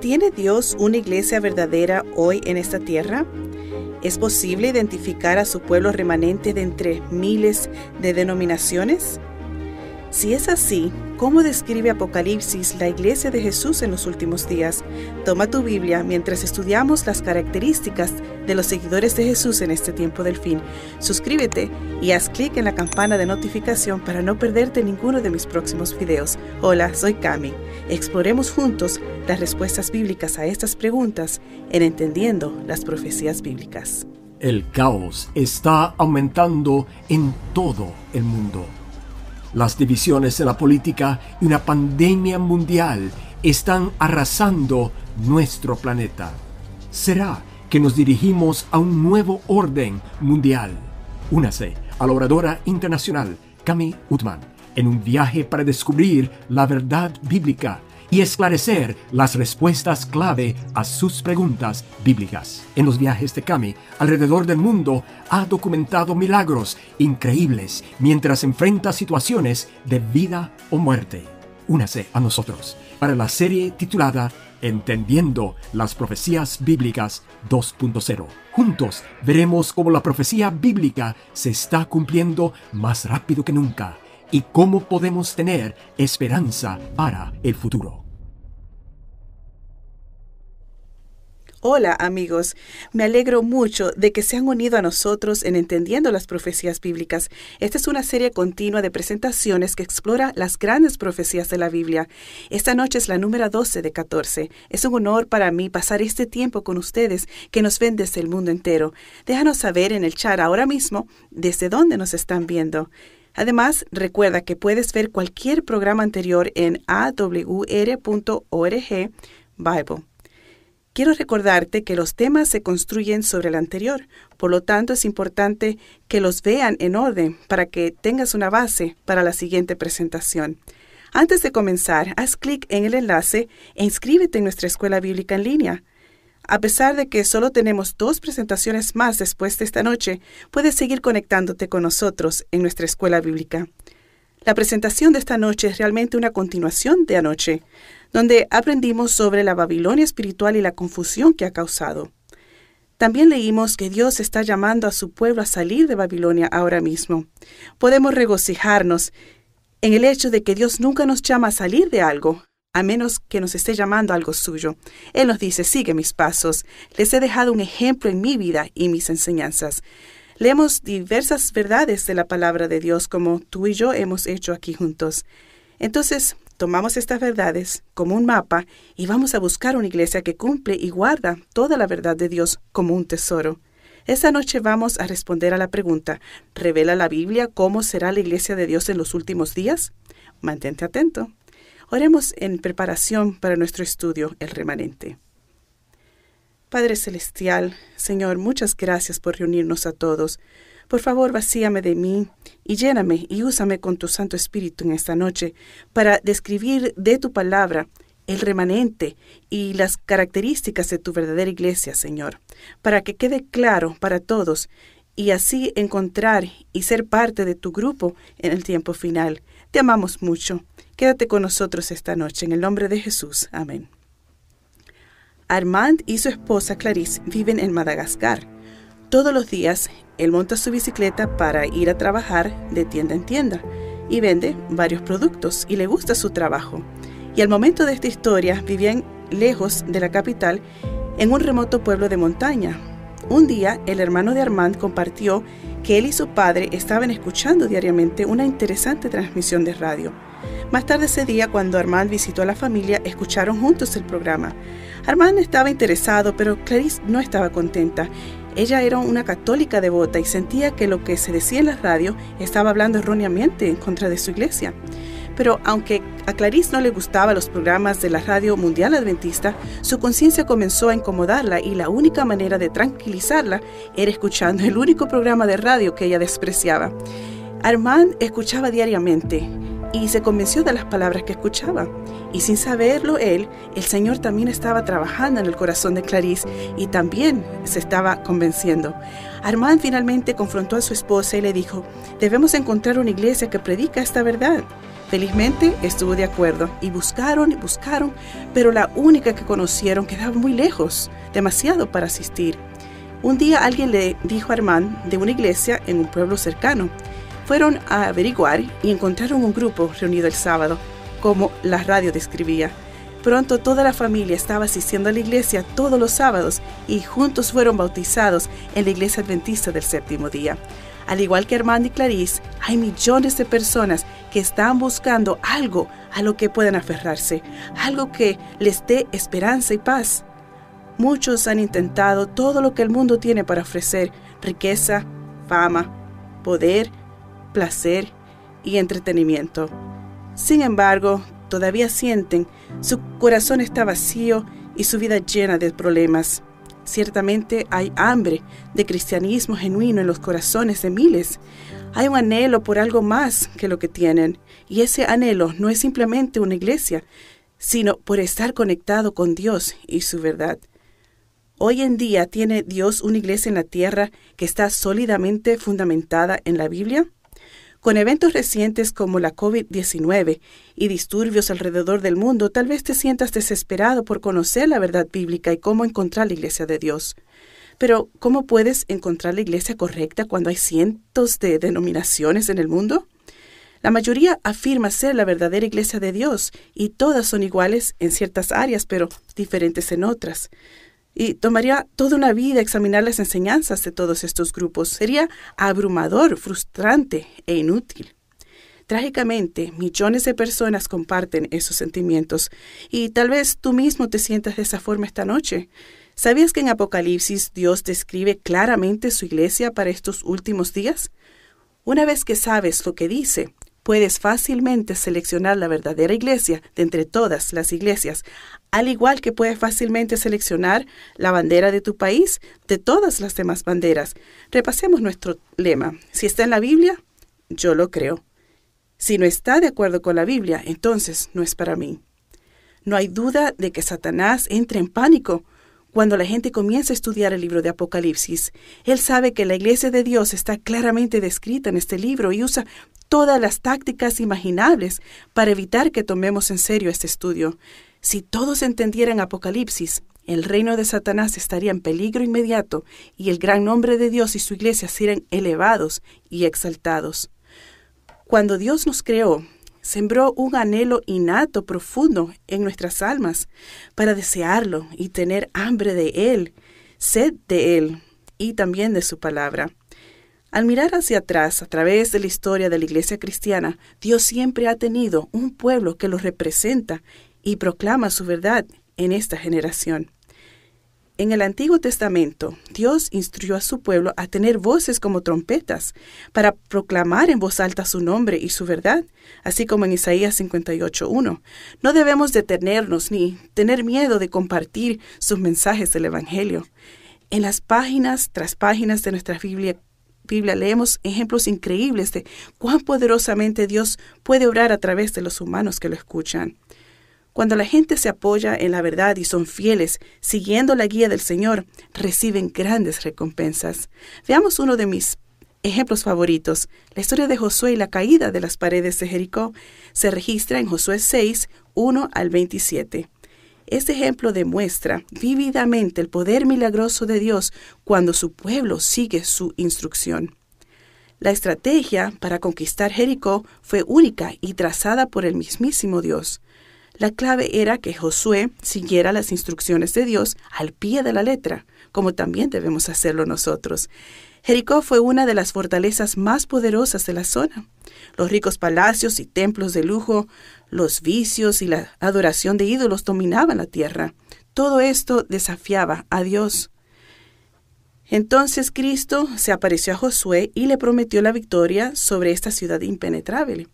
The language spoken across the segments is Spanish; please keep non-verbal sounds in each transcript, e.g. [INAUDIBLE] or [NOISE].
¿Tiene Dios una iglesia verdadera hoy en esta tierra? ¿Es posible identificar a su pueblo remanente de entre miles de denominaciones? Si es así, ¿cómo describe Apocalipsis la iglesia de Jesús en los últimos días? Toma tu Biblia mientras estudiamos las características de los seguidores de Jesús en este tiempo del fin. Suscríbete y haz clic en la campana de notificación para no perderte ninguno de mis próximos videos. Hola, soy Cami. Exploremos juntos las respuestas bíblicas a estas preguntas en Entendiendo las Profecías Bíblicas. El caos está aumentando en todo el mundo. Las divisiones en la política y una pandemia mundial están arrasando nuestro planeta. ¿Será que nos dirigimos a un nuevo orden mundial? Únase a la oradora internacional Cami Utman en un viaje para descubrir la verdad bíblica y esclarecer las respuestas clave a sus preguntas bíblicas. En los viajes de Cami alrededor del mundo ha documentado milagros increíbles mientras enfrenta situaciones de vida o muerte. Únase a nosotros para la serie titulada Entendiendo las Profecías Bíblicas 2.0. Juntos veremos cómo la profecía bíblica se está cumpliendo más rápido que nunca y cómo podemos tener esperanza para el futuro. Hola amigos, me alegro mucho de que se han unido a nosotros en Entendiendo las Profecías Bíblicas. Esta es una serie continua de presentaciones que explora las grandes profecías de la Biblia. Esta noche es la número 12 de 14. Es un honor para mí pasar este tiempo con ustedes que nos ven desde el mundo entero. Déjanos saber en el chat ahora mismo desde dónde nos están viendo. Además, recuerda que puedes ver cualquier programa anterior en awr.org Bible. Quiero recordarte que los temas se construyen sobre el anterior, por lo tanto es importante que los vean en orden para que tengas una base para la siguiente presentación. Antes de comenzar, haz clic en el enlace e inscríbete en nuestra escuela bíblica en línea. A pesar de que solo tenemos dos presentaciones más después de esta noche, puedes seguir conectándote con nosotros en nuestra escuela bíblica. La presentación de esta noche es realmente una continuación de anoche, donde aprendimos sobre la Babilonia espiritual y la confusión que ha causado. También leímos que Dios está llamando a su pueblo a salir de Babilonia ahora mismo. Podemos regocijarnos en el hecho de que Dios nunca nos llama a salir de algo, a menos que nos esté llamando algo suyo. Él nos dice, sigue mis pasos. Les he dejado un ejemplo en mi vida y mis enseñanzas. Leemos diversas verdades de la palabra de Dios como tú y yo hemos hecho aquí juntos. Entonces, tomamos estas verdades como un mapa y vamos a buscar una iglesia que cumple y guarda toda la verdad de Dios como un tesoro. Esta noche vamos a responder a la pregunta, ¿revela la Biblia cómo será la iglesia de Dios en los últimos días? Mantente atento. Oremos en preparación para nuestro estudio, el remanente. Padre Celestial, Señor, muchas gracias por reunirnos a todos. Por favor, vacíame de mí y lléname y úsame con tu Santo Espíritu en esta noche para describir de tu palabra el remanente y las características de tu verdadera iglesia, Señor, para que quede claro para todos y así encontrar y ser parte de tu grupo en el tiempo final. Te amamos mucho. Quédate con nosotros esta noche. En el nombre de Jesús. Amén. Armand y su esposa Clarice viven en Madagascar. Todos los días, él monta su bicicleta para ir a trabajar de tienda en tienda y vende varios productos y le gusta su trabajo. Y al momento de esta historia vivían lejos de la capital en un remoto pueblo de montaña. Un día, el hermano de Armand compartió que él y su padre estaban escuchando diariamente una interesante transmisión de radio. Más tarde ese día, cuando Armand visitó a la familia, escucharon juntos el programa. Armand estaba interesado, pero Clarice no estaba contenta. Ella era una católica devota y sentía que lo que se decía en la radio estaba hablando erróneamente en contra de su iglesia. Pero aunque a Clarice no le gustaban los programas de la radio mundial adventista, su conciencia comenzó a incomodarla y la única manera de tranquilizarla era escuchando el único programa de radio que ella despreciaba. Armand escuchaba diariamente y se convenció de las palabras que escuchaba. Y sin saberlo él, el Señor también estaba trabajando en el corazón de Clarice y también se estaba convenciendo. Armand finalmente confrontó a su esposa y le dijo, debemos encontrar una iglesia que predica esta verdad. Felizmente estuvo de acuerdo y buscaron y buscaron, pero la única que conocieron quedaba muy lejos, demasiado para asistir. Un día alguien le dijo a Armand de una iglesia en un pueblo cercano. Fueron a averiguar y encontraron un grupo reunido el sábado, como la radio describía. Pronto toda la familia estaba asistiendo a la iglesia todos los sábados y juntos fueron bautizados en la iglesia adventista del séptimo día. Al igual que Armand y Clarice, hay millones de personas que están buscando algo a lo que puedan aferrarse, algo que les dé esperanza y paz. Muchos han intentado todo lo que el mundo tiene para ofrecer, riqueza, fama, poder, placer y entretenimiento. Sin embargo, todavía sienten su corazón está vacío y su vida llena de problemas. Ciertamente hay hambre de cristianismo genuino en los corazones de miles. Hay un anhelo por algo más que lo que tienen, y ese anhelo no es simplemente una iglesia, sino por estar conectado con Dios y su verdad. Hoy en día tiene Dios una iglesia en la tierra que está sólidamente fundamentada en la Biblia. Con eventos recientes como la COVID-19 y disturbios alrededor del mundo, tal vez te sientas desesperado por conocer la verdad bíblica y cómo encontrar la iglesia de Dios. Pero, ¿cómo puedes encontrar la iglesia correcta cuando hay cientos de denominaciones en el mundo? La mayoría afirma ser la verdadera iglesia de Dios y todas son iguales en ciertas áreas, pero diferentes en otras y tomaría toda una vida examinar las enseñanzas de todos estos grupos. Sería abrumador, frustrante e inútil. Trágicamente, millones de personas comparten esos sentimientos y tal vez tú mismo te sientas de esa forma esta noche. ¿Sabías que en Apocalipsis Dios describe claramente su iglesia para estos últimos días? Una vez que sabes lo que dice, puedes fácilmente seleccionar la verdadera iglesia de entre todas las iglesias, al igual que puedes fácilmente seleccionar la bandera de tu país de todas las demás banderas. Repasemos nuestro lema. Si está en la Biblia, yo lo creo. Si no está de acuerdo con la Biblia, entonces no es para mí. No hay duda de que Satanás entre en pánico cuando la gente comienza a estudiar el libro de Apocalipsis. Él sabe que la iglesia de Dios está claramente descrita en este libro y usa todas las tácticas imaginables para evitar que tomemos en serio este estudio. Si todos entendieran Apocalipsis, el reino de Satanás estaría en peligro inmediato y el gran nombre de Dios y su iglesia serían elevados y exaltados. Cuando Dios nos creó, sembró un anhelo innato profundo en nuestras almas para desearlo y tener hambre de Él, sed de Él y también de su palabra. Al mirar hacia atrás a través de la historia de la Iglesia cristiana, Dios siempre ha tenido un pueblo que lo representa y proclama su verdad en esta generación. En el Antiguo Testamento, Dios instruyó a su pueblo a tener voces como trompetas para proclamar en voz alta su nombre y su verdad, así como en Isaías 58.1. No debemos detenernos ni tener miedo de compartir sus mensajes del Evangelio. En las páginas tras páginas de nuestra Biblia Biblia leemos ejemplos increíbles de cuán poderosamente Dios puede obrar a través de los humanos que lo escuchan. Cuando la gente se apoya en la verdad y son fieles, siguiendo la guía del Señor, reciben grandes recompensas. Veamos uno de mis ejemplos favoritos. La historia de Josué y la caída de las paredes de Jericó se registra en Josué 6, 1 al 27. Este ejemplo demuestra vívidamente el poder milagroso de Dios cuando su pueblo sigue su instrucción. La estrategia para conquistar Jericó fue única y trazada por el mismísimo Dios. La clave era que Josué siguiera las instrucciones de Dios al pie de la letra, como también debemos hacerlo nosotros. Jericó fue una de las fortalezas más poderosas de la zona. Los ricos palacios y templos de lujo, los vicios y la adoración de ídolos dominaban la tierra. Todo esto desafiaba a Dios. Entonces Cristo se apareció a Josué y le prometió la victoria sobre esta ciudad impenetrable.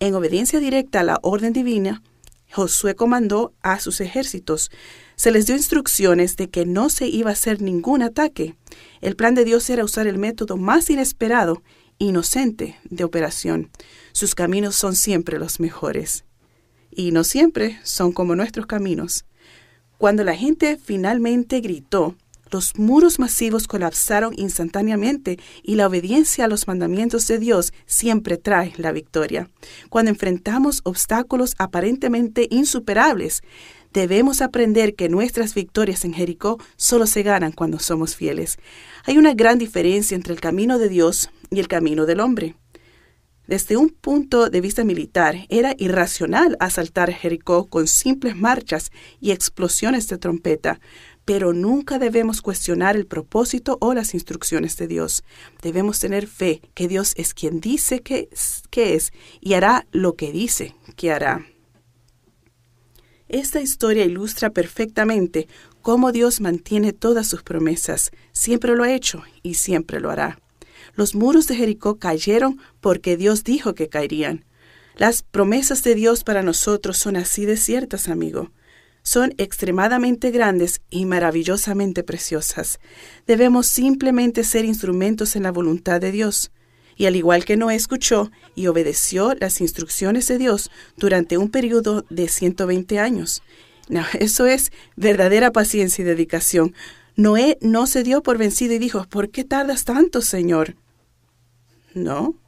En obediencia directa a la orden divina, Josué comandó a sus ejércitos. Se les dio instrucciones de que no se iba a hacer ningún ataque. El plan de Dios era usar el método más inesperado, inocente, de operación. Sus caminos son siempre los mejores. Y no siempre son como nuestros caminos. Cuando la gente finalmente gritó, Los muros masivos colapsaron instantáneamente y la obediencia a los mandamientos de Dios siempre trae la victoria. Cuando enfrentamos obstáculos aparentemente insuperables, debemos aprender que nuestras victorias en Jericó solo se ganan cuando somos fieles. Hay una gran diferencia entre el camino de Dios y el camino del hombre. Desde un punto de vista militar, era irracional asaltar Jericó con simples marchas y explosiones de trompeta, pero nunca debemos cuestionar el propósito o las instrucciones de Dios. Debemos tener fe que Dios es quien dice que es, que es y hará lo que dice que hará. Esta historia ilustra perfectamente cómo Dios mantiene todas sus promesas. Siempre lo ha hecho y siempre lo hará. Los muros de Jericó cayeron porque Dios dijo que caerían. Las promesas de Dios para nosotros son así de ciertas, amigo. Son extremadamente grandes y maravillosamente preciosas. Debemos simplemente ser instrumentos en la voluntad de Dios. Y al igual que Noé escuchó y obedeció las instrucciones de Dios durante un periodo de 120 años. [LAUGHS] eso es verdadera paciencia y dedicación. Noé no se dio por vencido y dijo, ¿por qué tardas tanto, Señor? No.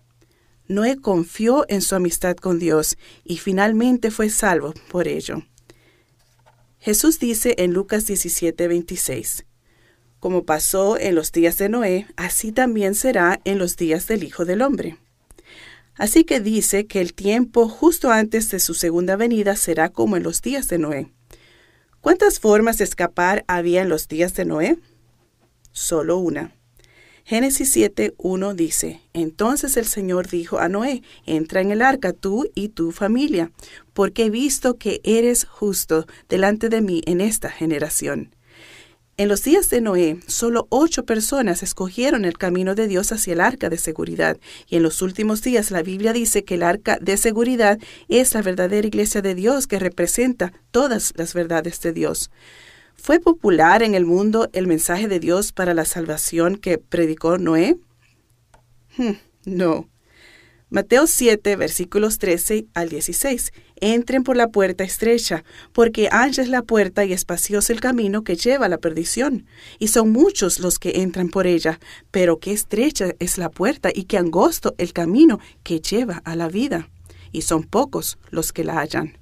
Noé confió en su amistad con Dios y finalmente fue salvo por ello. Jesús dice en Lucas 17, 26, Como pasó en los días de Noé, así también será en los días del Hijo del Hombre. Así que dice que el tiempo justo antes de su segunda venida será como en los días de Noé. ¿Cuántas formas de escapar había en los días de Noé? Solo una. Génesis 7, 1 dice, Entonces el Señor dijo a Noé, entra en el arca tú y tu familia, porque he visto que eres justo delante de mí en esta generación. En los días de Noé, solo ocho personas escogieron el camino de Dios hacia el arca de seguridad, y en los últimos días la Biblia dice que el arca de seguridad es la verdadera iglesia de Dios que representa todas las verdades de Dios. ¿Fue popular en el mundo el mensaje de Dios para la salvación que predicó Noé? Hmm, no. Mateo 7, versículos 13 al 16. Entren por la puerta estrecha, porque ancha es la puerta y espacioso el camino que lleva a la perdición. Y son muchos los que entran por ella, pero qué estrecha es la puerta y qué angosto el camino que lleva a la vida. Y son pocos los que la hallan.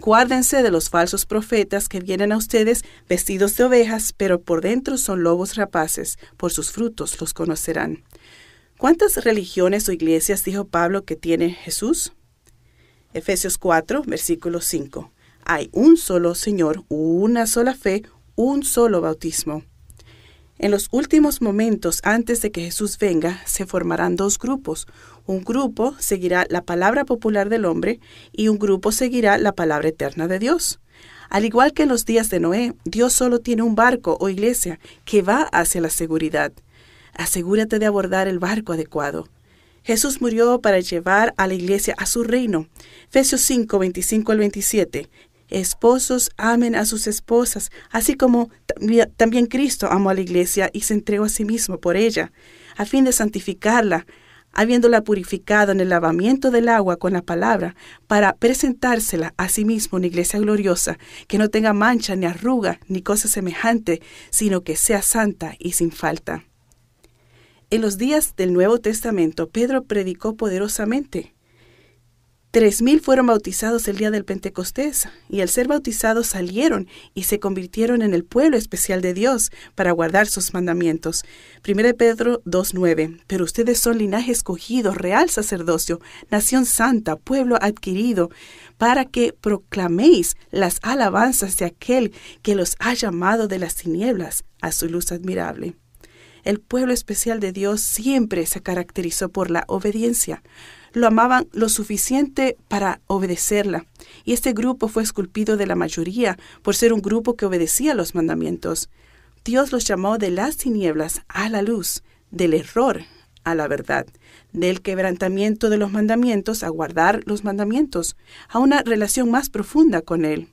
Guárdense de los falsos profetas que vienen a ustedes vestidos de ovejas, pero por dentro son lobos rapaces, por sus frutos los conocerán. ¿Cuántas religiones o iglesias dijo Pablo que tiene Jesús? Efesios 4, versículo 5. Hay un solo Señor, una sola fe, un solo bautismo. En los últimos momentos antes de que Jesús venga, se formarán dos grupos. Un grupo seguirá la palabra popular del hombre y un grupo seguirá la palabra eterna de Dios. Al igual que en los días de Noé, Dios solo tiene un barco o iglesia que va hacia la seguridad. Asegúrate de abordar el barco adecuado. Jesús murió para llevar a la iglesia a su reino. Efesios 5, 25 al 27. Esposos amen a sus esposas, así como también Cristo amó a la iglesia y se entregó a sí mismo por ella, a fin de santificarla, habiéndola purificado en el lavamiento del agua con la palabra, para presentársela a sí mismo una iglesia gloriosa, que no tenga mancha ni arruga ni cosa semejante, sino que sea santa y sin falta. En los días del Nuevo Testamento, Pedro predicó poderosamente. Tres mil fueron bautizados el día del Pentecostés, y al ser bautizados salieron y se convirtieron en el pueblo especial de Dios para guardar sus mandamientos. 1 Pedro 2.9. Pero ustedes son linaje escogido, real sacerdocio, nación santa, pueblo adquirido, para que proclaméis las alabanzas de aquel que los ha llamado de las tinieblas a su luz admirable. El pueblo especial de Dios siempre se caracterizó por la obediencia lo amaban lo suficiente para obedecerla, y este grupo fue esculpido de la mayoría por ser un grupo que obedecía los mandamientos. Dios los llamó de las tinieblas a la luz, del error a la verdad, del quebrantamiento de los mandamientos a guardar los mandamientos, a una relación más profunda con Él.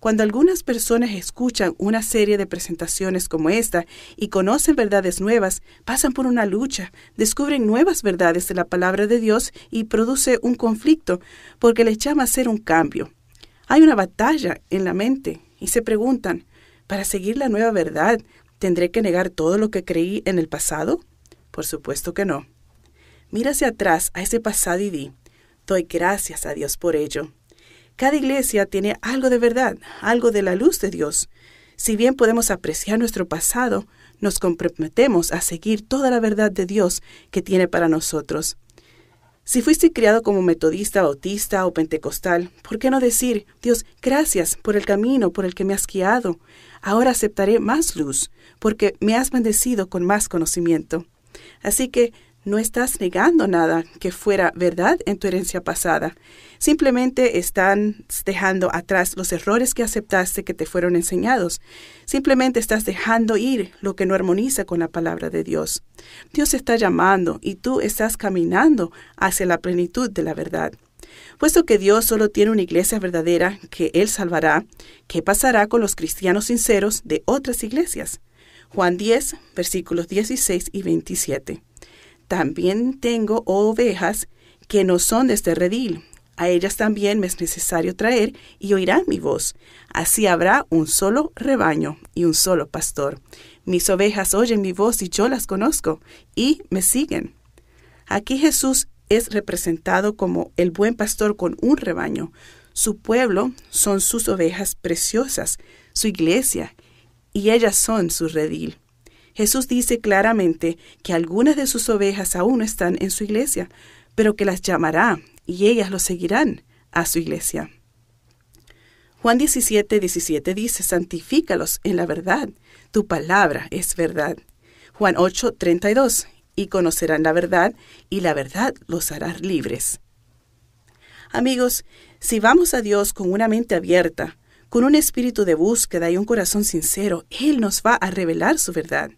Cuando algunas personas escuchan una serie de presentaciones como esta y conocen verdades nuevas, pasan por una lucha, descubren nuevas verdades de la palabra de Dios y produce un conflicto porque les llama a hacer un cambio. Hay una batalla en la mente y se preguntan, Para seguir la nueva verdad, ¿tendré que negar todo lo que creí en el pasado? Por supuesto que no. Mira hacia atrás a ese pasado y di, doy gracias a Dios por ello. Cada iglesia tiene algo de verdad, algo de la luz de Dios. Si bien podemos apreciar nuestro pasado, nos comprometemos a seguir toda la verdad de Dios que tiene para nosotros. Si fuiste criado como metodista, bautista o pentecostal, ¿por qué no decir, Dios, gracias por el camino por el que me has guiado? Ahora aceptaré más luz, porque me has bendecido con más conocimiento. Así que no estás negando nada que fuera verdad en tu herencia pasada. Simplemente están dejando atrás los errores que aceptaste que te fueron enseñados. Simplemente estás dejando ir lo que no armoniza con la palabra de Dios. Dios está llamando y tú estás caminando hacia la plenitud de la verdad. Puesto que Dios solo tiene una iglesia verdadera que Él salvará, ¿qué pasará con los cristianos sinceros de otras iglesias? Juan 10, versículos 16 y 27. También tengo ovejas que no son de este redil. A ellas también me es necesario traer y oirán mi voz. Así habrá un solo rebaño y un solo pastor. Mis ovejas oyen mi voz y yo las conozco y me siguen. Aquí Jesús es representado como el buen pastor con un rebaño. Su pueblo son sus ovejas preciosas, su iglesia, y ellas son su redil. Jesús dice claramente que algunas de sus ovejas aún no están en su iglesia, pero que las llamará y ellas lo seguirán a su iglesia. Juan 17, 17 dice, santifícalos en la verdad, tu palabra es verdad. Juan 8, 32, y conocerán la verdad, y la verdad los hará libres. Amigos, si vamos a Dios con una mente abierta, con un espíritu de búsqueda y un corazón sincero, Él nos va a revelar su verdad.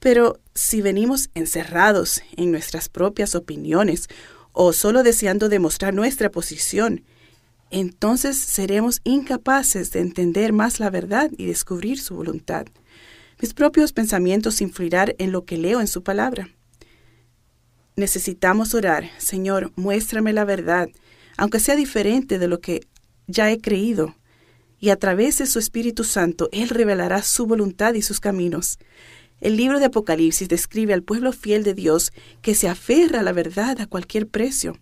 Pero si venimos encerrados en nuestras propias opiniones o solo deseando demostrar nuestra posición, entonces seremos incapaces de entender más la verdad y descubrir su voluntad. Mis propios pensamientos influirán en lo que leo en su palabra. Necesitamos orar, Señor, muéstrame la verdad, aunque sea diferente de lo que ya he creído, y a través de su Espíritu Santo Él revelará su voluntad y sus caminos. El libro de Apocalipsis describe al pueblo fiel de Dios que se aferra a la verdad a cualquier precio.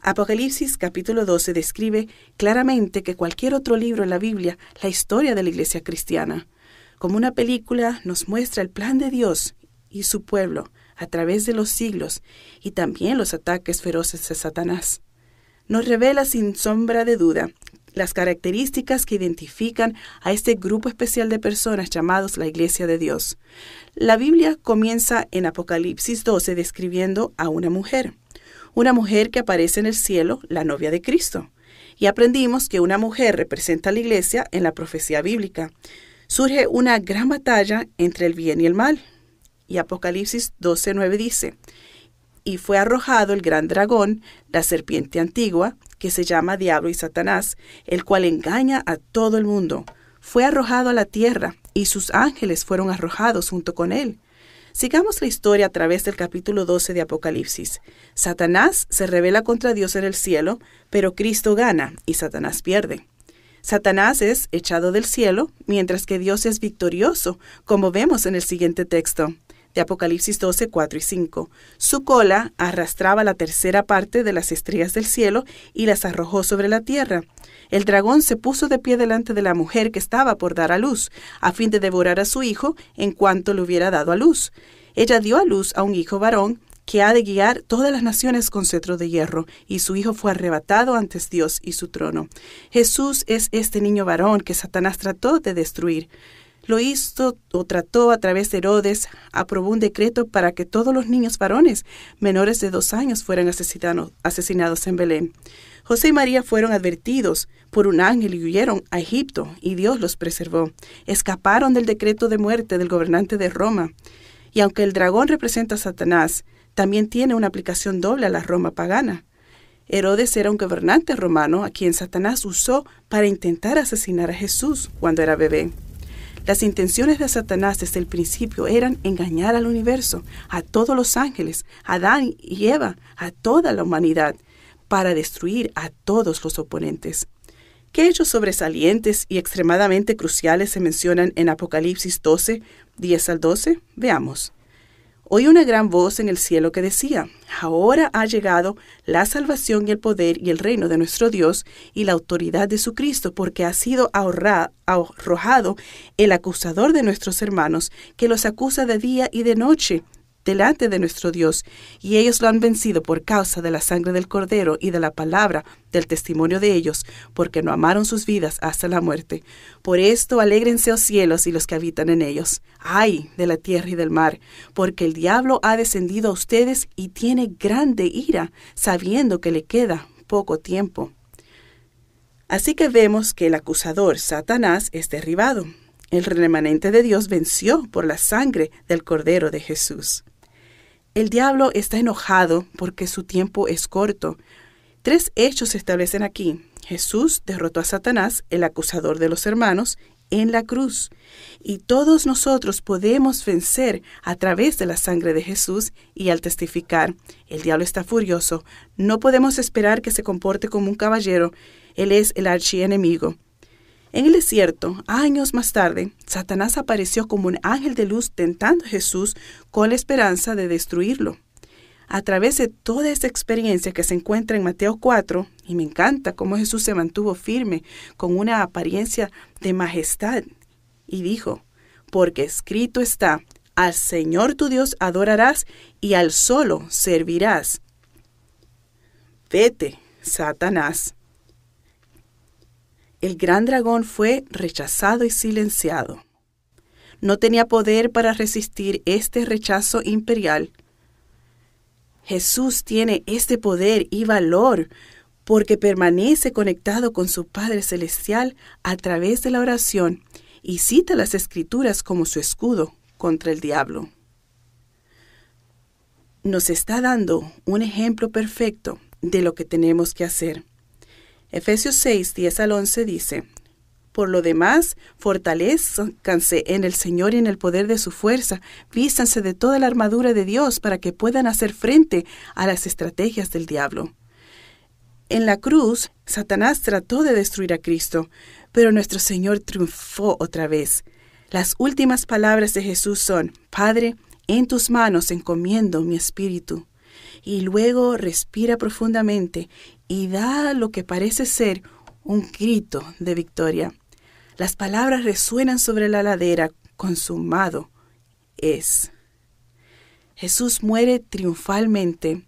Apocalipsis capítulo 12 describe claramente que cualquier otro libro en la Biblia, la historia de la iglesia cristiana. Como una película nos muestra el plan de Dios y su pueblo a través de los siglos y también los ataques feroces de Satanás. Nos revela sin sombra de duda las características que identifican a este grupo especial de personas llamados la Iglesia de Dios. La Biblia comienza en Apocalipsis 12 describiendo a una mujer, una mujer que aparece en el cielo, la novia de Cristo. Y aprendimos que una mujer representa a la Iglesia en la profecía bíblica. Surge una gran batalla entre el bien y el mal. Y Apocalipsis 12:9 dice, y fue arrojado el gran dragón, la serpiente antigua, que se llama Diablo y Satanás, el cual engaña a todo el mundo. Fue arrojado a la tierra, y sus ángeles fueron arrojados junto con él. Sigamos la historia a través del capítulo 12 de Apocalipsis. Satanás se revela contra Dios en el cielo, pero Cristo gana y Satanás pierde. Satanás es echado del cielo, mientras que Dios es victorioso, como vemos en el siguiente texto de Apocalipsis 12, 4 y 5. Su cola arrastraba la tercera parte de las estrellas del cielo y las arrojó sobre la tierra. El dragón se puso de pie delante de la mujer que estaba por dar a luz, a fin de devorar a su hijo en cuanto le hubiera dado a luz. Ella dio a luz a un hijo varón que ha de guiar todas las naciones con cetro de hierro, y su hijo fue arrebatado antes Dios y su trono. Jesús es este niño varón que Satanás trató de destruir. Lo hizo o trató a través de Herodes, aprobó un decreto para que todos los niños varones menores de dos años fueran asesinados en Belén. José y María fueron advertidos por un ángel y huyeron a Egipto, y Dios los preservó. Escaparon del decreto de muerte del gobernante de Roma. Y aunque el dragón representa a Satanás, también tiene una aplicación doble a la Roma pagana. Herodes era un gobernante romano a quien Satanás usó para intentar asesinar a Jesús cuando era bebé. Las intenciones de Satanás desde el principio eran engañar al universo, a todos los ángeles, a Adán y Eva, a toda la humanidad, para destruir a todos los oponentes. ¿Qué hechos sobresalientes y extremadamente cruciales se mencionan en Apocalipsis 12, 10 al 12? Veamos. Oí una gran voz en el cielo que decía, Ahora ha llegado la salvación y el poder y el reino de nuestro Dios y la autoridad de su Cristo, porque ha sido arrojado el acusador de nuestros hermanos, que los acusa de día y de noche delante de nuestro Dios, y ellos lo han vencido por causa de la sangre del Cordero y de la palabra del testimonio de ellos, porque no amaron sus vidas hasta la muerte. Por esto alégrense los oh cielos y los que habitan en ellos. Ay de la tierra y del mar, porque el diablo ha descendido a ustedes y tiene grande ira, sabiendo que le queda poco tiempo. Así que vemos que el acusador, Satanás, es derribado. El remanente de Dios venció por la sangre del Cordero de Jesús. El diablo está enojado porque su tiempo es corto. Tres hechos se establecen aquí. Jesús derrotó a Satanás, el acusador de los hermanos, en la cruz. Y todos nosotros podemos vencer a través de la sangre de Jesús y al testificar. El diablo está furioso. No podemos esperar que se comporte como un caballero. Él es el archienemigo. En el desierto, años más tarde, Satanás apareció como un ángel de luz tentando a Jesús con la esperanza de destruirlo. A través de toda esta experiencia que se encuentra en Mateo 4, y me encanta cómo Jesús se mantuvo firme con una apariencia de majestad, y dijo, porque escrito está, al Señor tu Dios adorarás y al solo servirás. Vete, Satanás. El gran dragón fue rechazado y silenciado. No tenía poder para resistir este rechazo imperial. Jesús tiene este poder y valor porque permanece conectado con su Padre Celestial a través de la oración y cita las escrituras como su escudo contra el diablo. Nos está dando un ejemplo perfecto de lo que tenemos que hacer. Efesios 6, 10 al 11 dice, Por lo demás, fortalezcanse en el Señor y en el poder de su fuerza, vístanse de toda la armadura de Dios para que puedan hacer frente a las estrategias del diablo. En la cruz, Satanás trató de destruir a Cristo, pero nuestro Señor triunfó otra vez. Las últimas palabras de Jesús son, Padre, en tus manos encomiendo mi espíritu. Y luego respira profundamente y da lo que parece ser un grito de victoria. Las palabras resuenan sobre la ladera, consumado es. Jesús muere triunfalmente.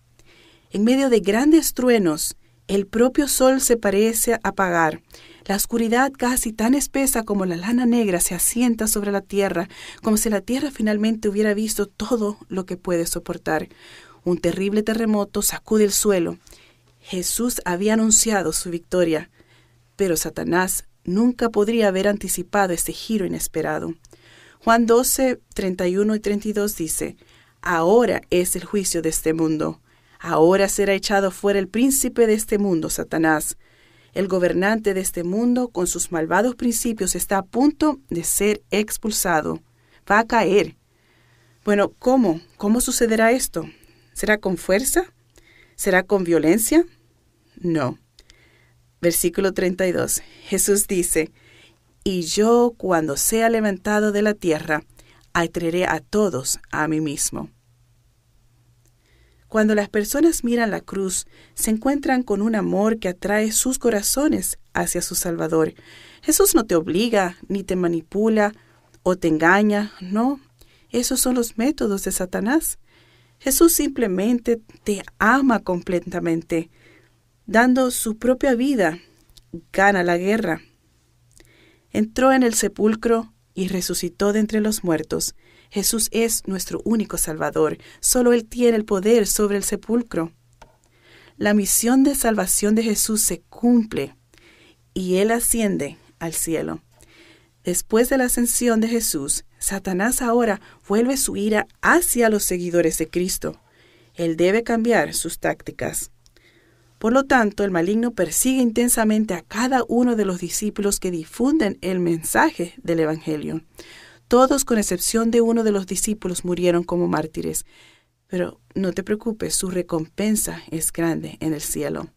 En medio de grandes truenos, el propio sol se parece apagar. La oscuridad casi tan espesa como la lana negra se asienta sobre la tierra, como si la tierra finalmente hubiera visto todo lo que puede soportar. Un terrible terremoto sacude el suelo Jesús había anunciado su victoria, pero Satanás nunca podría haber anticipado este giro inesperado. Juan 12, 31 y 32 dice, Ahora es el juicio de este mundo. Ahora será echado fuera el príncipe de este mundo, Satanás. El gobernante de este mundo, con sus malvados principios, está a punto de ser expulsado. Va a caer. Bueno, ¿cómo? ¿Cómo sucederá esto? ¿Será con fuerza? ¿Será con violencia? No. Versículo 32. Jesús dice, Y yo cuando sea levantado de la tierra, atraeré a todos a mí mismo. Cuando las personas miran la cruz, se encuentran con un amor que atrae sus corazones hacia su Salvador. Jesús no te obliga, ni te manipula o te engaña, no. Esos son los métodos de Satanás. Jesús simplemente te ama completamente dando su propia vida, gana la guerra. Entró en el sepulcro y resucitó de entre los muertos. Jesús es nuestro único Salvador. Solo Él tiene el poder sobre el sepulcro. La misión de salvación de Jesús se cumple y Él asciende al cielo. Después de la ascensión de Jesús, Satanás ahora vuelve su ira hacia los seguidores de Cristo. Él debe cambiar sus tácticas. Por lo tanto, el maligno persigue intensamente a cada uno de los discípulos que difunden el mensaje del Evangelio. Todos, con excepción de uno de los discípulos, murieron como mártires. Pero no te preocupes, su recompensa es grande en el cielo.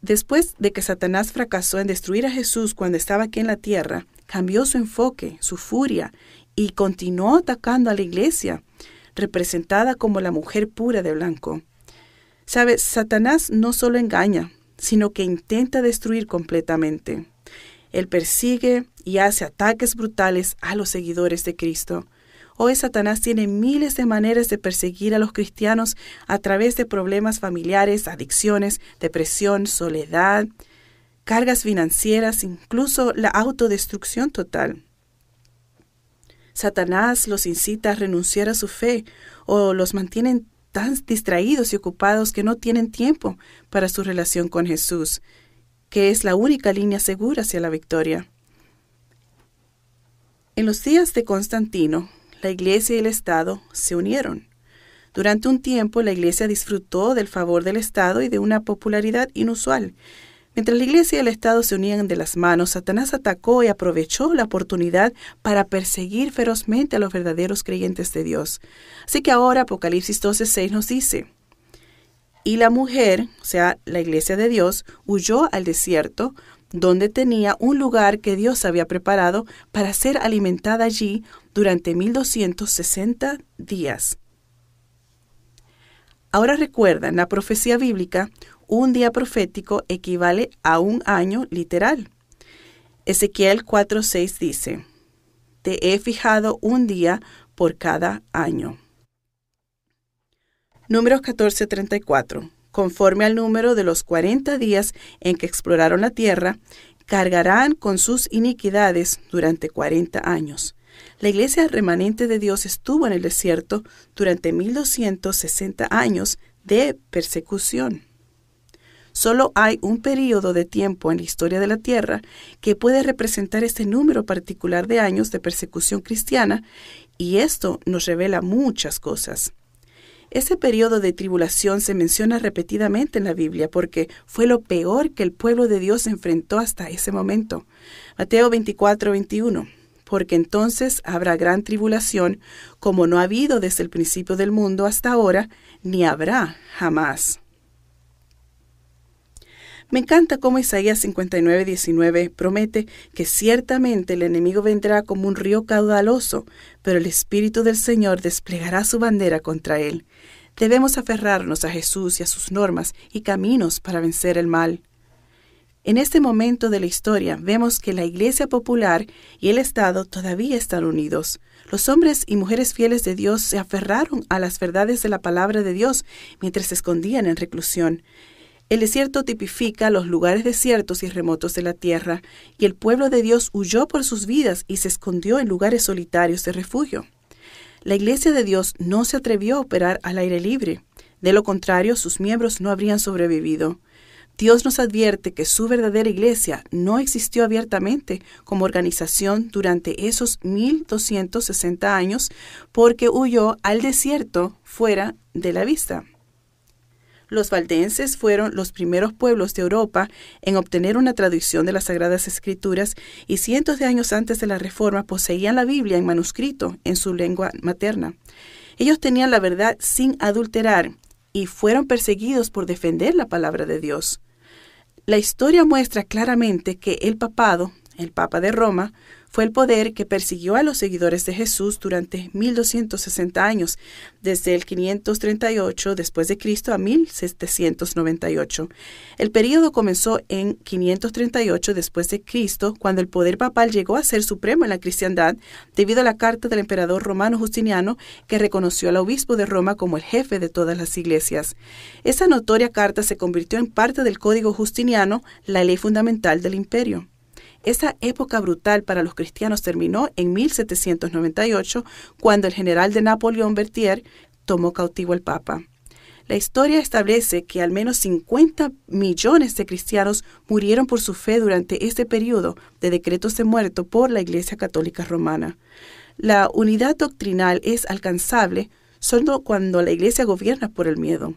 Después de que Satanás fracasó en destruir a Jesús cuando estaba aquí en la tierra, cambió su enfoque, su furia, y continuó atacando a la iglesia, representada como la mujer pura de blanco. Sabes, Satanás no solo engaña, sino que intenta destruir completamente. Él persigue y hace ataques brutales a los seguidores de Cristo. Hoy Satanás tiene miles de maneras de perseguir a los cristianos a través de problemas familiares, adicciones, depresión, soledad, cargas financieras, incluso la autodestrucción total. Satanás los incita a renunciar a su fe o los mantiene tan distraídos y ocupados que no tienen tiempo para su relación con Jesús, que es la única línea segura hacia la victoria. En los días de Constantino, la Iglesia y el Estado se unieron. Durante un tiempo la Iglesia disfrutó del favor del Estado y de una popularidad inusual, Mientras la Iglesia y el Estado se unían de las manos, Satanás atacó y aprovechó la oportunidad para perseguir ferozmente a los verdaderos creyentes de Dios. Así que ahora Apocalipsis 12:6 nos dice, y la mujer, o sea, la Iglesia de Dios, huyó al desierto, donde tenía un lugar que Dios había preparado para ser alimentada allí durante 1260 días. Ahora recuerdan, la profecía bíblica un día profético equivale a un año literal. Ezequiel 4:6 dice, Te he fijado un día por cada año. Números 14:34. Conforme al número de los 40 días en que exploraron la tierra, cargarán con sus iniquidades durante 40 años. La iglesia remanente de Dios estuvo en el desierto durante 1260 años de persecución. Solo hay un periodo de tiempo en la historia de la Tierra que puede representar este número particular de años de persecución cristiana y esto nos revela muchas cosas. Ese periodo de tribulación se menciona repetidamente en la Biblia porque fue lo peor que el pueblo de Dios enfrentó hasta ese momento. Mateo 24, 21. Porque entonces habrá gran tribulación, como no ha habido desde el principio del mundo hasta ahora, ni habrá jamás. Me encanta cómo Isaías 59, 19 promete que ciertamente el enemigo vendrá como un río caudaloso, pero el Espíritu del Señor desplegará su bandera contra él. Debemos aferrarnos a Jesús y a sus normas y caminos para vencer el mal. En este momento de la historia vemos que la Iglesia popular y el Estado todavía están unidos. Los hombres y mujeres fieles de Dios se aferraron a las verdades de la palabra de Dios mientras se escondían en reclusión. El desierto tipifica los lugares desiertos y remotos de la tierra, y el pueblo de Dios huyó por sus vidas y se escondió en lugares solitarios de refugio. La iglesia de Dios no se atrevió a operar al aire libre. De lo contrario, sus miembros no habrían sobrevivido. Dios nos advierte que su verdadera iglesia no existió abiertamente como organización durante esos 1260 años porque huyó al desierto fuera de la vista. Los valdenses fueron los primeros pueblos de Europa en obtener una traducción de las Sagradas Escrituras y cientos de años antes de la Reforma poseían la Biblia en manuscrito en su lengua materna. Ellos tenían la verdad sin adulterar y fueron perseguidos por defender la palabra de Dios. La historia muestra claramente que el papado, el Papa de Roma, fue el poder que persiguió a los seguidores de Jesús durante 1260 años, desde el 538 después de Cristo a 1798. El período comenzó en 538 después de Cristo, cuando el poder papal llegó a ser supremo en la cristiandad debido a la carta del emperador romano Justiniano que reconoció al obispo de Roma como el jefe de todas las iglesias. Esa notoria carta se convirtió en parte del código justiniano, la ley fundamental del imperio. Esa época brutal para los cristianos terminó en 1798, cuando el general de Napoleón Berthier tomó cautivo al Papa. La historia establece que al menos 50 millones de cristianos murieron por su fe durante este periodo de decretos de muerto por la Iglesia Católica Romana. La unidad doctrinal es alcanzable solo cuando la Iglesia gobierna por el miedo.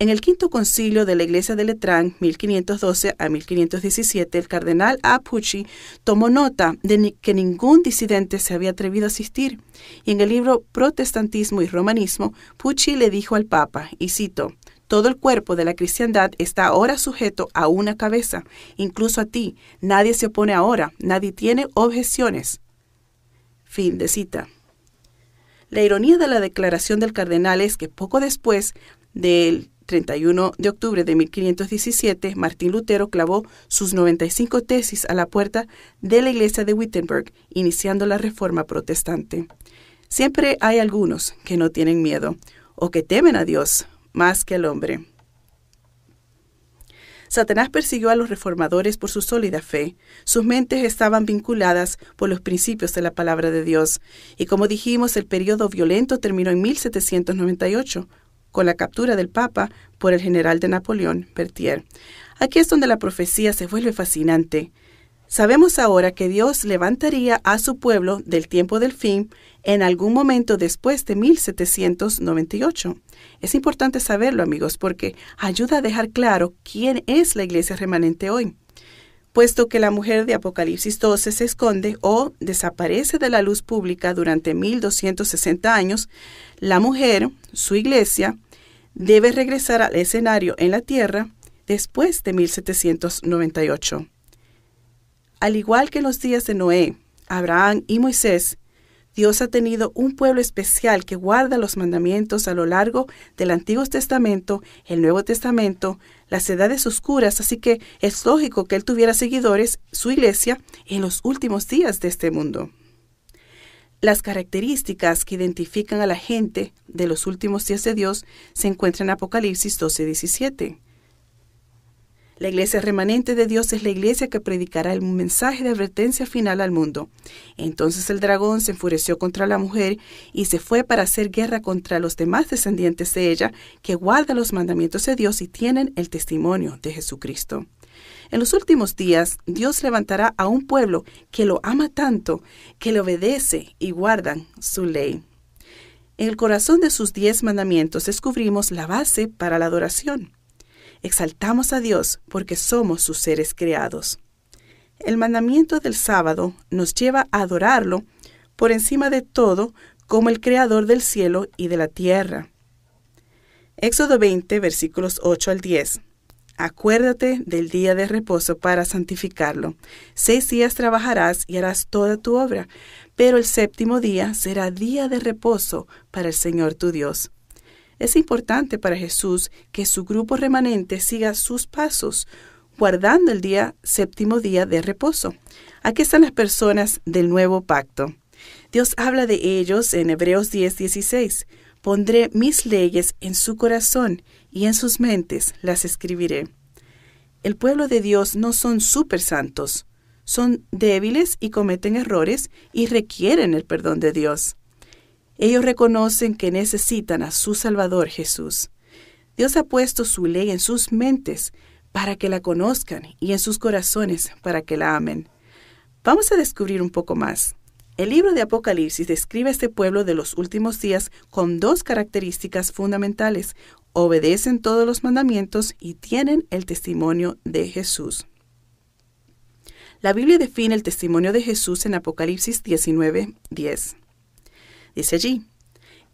En el quinto concilio de la Iglesia de Letrán, 1512 a 1517, el cardenal A. Pucci tomó nota de que ningún disidente se había atrevido a asistir. Y en el libro Protestantismo y Romanismo, Pucci le dijo al Papa, y cito, Todo el cuerpo de la cristiandad está ahora sujeto a una cabeza, incluso a ti. Nadie se opone ahora, nadie tiene objeciones. Fin de cita. La ironía de la declaración del cardenal es que poco después del 31 de octubre de 1517, Martín Lutero clavó sus 95 tesis a la puerta de la iglesia de Wittenberg, iniciando la reforma protestante. Siempre hay algunos que no tienen miedo o que temen a Dios más que al hombre. Satanás persiguió a los reformadores por su sólida fe. Sus mentes estaban vinculadas por los principios de la palabra de Dios. Y como dijimos, el periodo violento terminó en 1798, con la captura del Papa por el general de Napoleón, Berthier. Aquí es donde la profecía se vuelve fascinante. Sabemos ahora que Dios levantaría a su pueblo del tiempo del fin en algún momento después de 1798. Es importante saberlo, amigos, porque ayuda a dejar claro quién es la iglesia remanente hoy. Puesto que la mujer de Apocalipsis 12 se esconde o desaparece de la luz pública durante 1260 años, la mujer, su iglesia, debe regresar al escenario en la tierra después de 1798. Al igual que en los días de Noé, Abraham y Moisés, Dios ha tenido un pueblo especial que guarda los mandamientos a lo largo del Antiguo Testamento, el Nuevo Testamento, las edades oscuras, así que es lógico que Él tuviera seguidores, su iglesia, en los últimos días de este mundo. Las características que identifican a la gente de los últimos días de Dios se encuentran en Apocalipsis 12:17. La iglesia remanente de Dios es la iglesia que predicará el mensaje de advertencia final al mundo. Entonces el dragón se enfureció contra la mujer y se fue para hacer guerra contra los demás descendientes de ella que guardan los mandamientos de Dios y tienen el testimonio de Jesucristo. En los últimos días, Dios levantará a un pueblo que lo ama tanto, que le obedece y guardan su ley. En el corazón de sus diez mandamientos descubrimos la base para la adoración. Exaltamos a Dios porque somos sus seres creados. El mandamiento del sábado nos lleva a adorarlo por encima de todo como el creador del cielo y de la tierra. Éxodo 20, versículos 8 al 10. Acuérdate del día de reposo para santificarlo. Seis días trabajarás y harás toda tu obra, pero el séptimo día será día de reposo para el Señor tu Dios. Es importante para Jesús que su grupo remanente siga sus pasos, guardando el día séptimo día de reposo. Aquí están las personas del nuevo pacto. Dios habla de ellos en Hebreos 10, 16. Pondré mis leyes en su corazón y en sus mentes las escribiré. El pueblo de Dios no son super santos, son débiles y cometen errores y requieren el perdón de Dios. Ellos reconocen que necesitan a su Salvador Jesús. Dios ha puesto su ley en sus mentes para que la conozcan y en sus corazones para que la amen. Vamos a descubrir un poco más. El libro de Apocalipsis describe a este pueblo de los últimos días con dos características fundamentales. Obedecen todos los mandamientos y tienen el testimonio de Jesús. La Biblia define el testimonio de Jesús en Apocalipsis 19, 10. Dice allí,